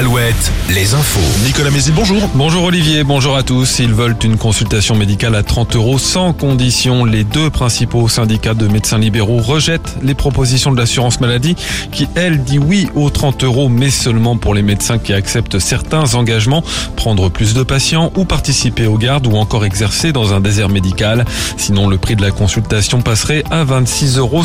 Alouette, les infos. Nicolas Mézil, bonjour. Bonjour Olivier, bonjour à tous. Ils veulent une consultation médicale à 30 euros sans condition. Les deux principaux syndicats de médecins libéraux rejettent les propositions de l'assurance maladie qui, elle, dit oui aux 30 euros, mais seulement pour les médecins qui acceptent certains engagements, prendre plus de patients ou participer aux gardes ou encore exercer dans un désert médical. Sinon, le prix de la consultation passerait à 26,50 euros.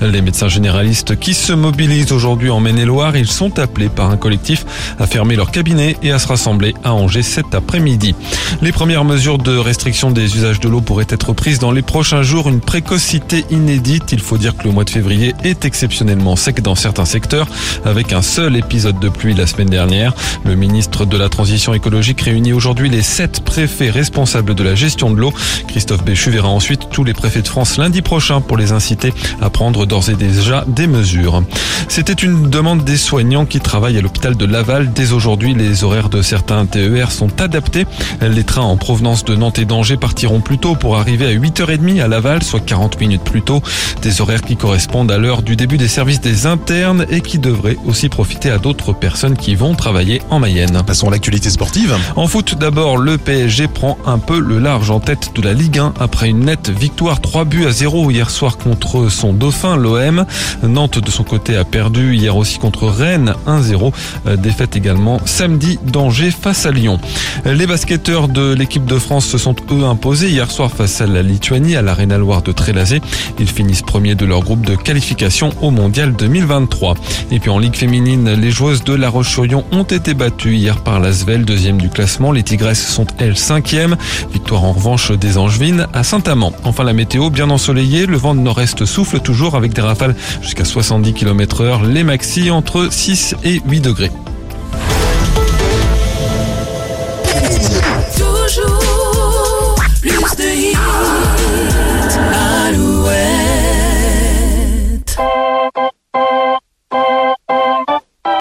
Les médecins généralistes qui se mobilisent aujourd'hui en Maine-et-Loire, ils sont appelés par un collectif à fermer leur cabinet et à se rassembler à Angers cet après-midi. Les premières mesures de restriction des usages de l'eau pourraient être prises dans les prochains jours. Une précocité inédite. Il faut dire que le mois de février est exceptionnellement sec dans certains secteurs, avec un seul épisode de pluie la semaine dernière. Le ministre de la Transition écologique réunit aujourd'hui les sept préfets responsables de la gestion de l'eau. Christophe Béchu verra ensuite tous les préfets de France lundi prochain pour les inciter à prendre d'ores et déjà des mesures. C'était une demande des soignants qui travaillent à l'hôpital de Laval. Dès aujourd'hui, les horaires de certains TER sont adaptés. Les trains en provenance de Nantes et d'Angers partiront plus tôt pour arriver à 8h30 à Laval, soit 40 minutes plus tôt. Des horaires qui correspondent à l'heure du début des services des internes et qui devraient aussi profiter à d'autres personnes qui vont travailler en Mayenne. Passons à l'actualité sportive. En foot, d'abord, le PSG prend un peu le large en tête de la Ligue 1 après une nette victoire 3 buts à 0 hier soir contre son dauphin, l'OM. Nantes, de son côté, a perdu hier aussi contre Rennes 1-0. Défaite également samedi d'Angers face à Lyon. Les basketteurs de l'équipe de France se sont eux imposés hier soir face à la Lituanie à l'Arena Loire de Trélazé. Ils finissent premiers de leur groupe de qualification au Mondial 2023. Et puis en Ligue féminine, les joueuses de La Roche-sur-Yon ont été battues hier par l'Asvel, deuxième du classement. Les Tigresses sont elles cinquième. Victoire en revanche des Angevines à Saint-Amand. Enfin la météo bien ensoleillée, le vent de nord-est souffle toujours avec des rafales jusqu'à 70 km heure. Les maxi entre 6 et 8 degrés.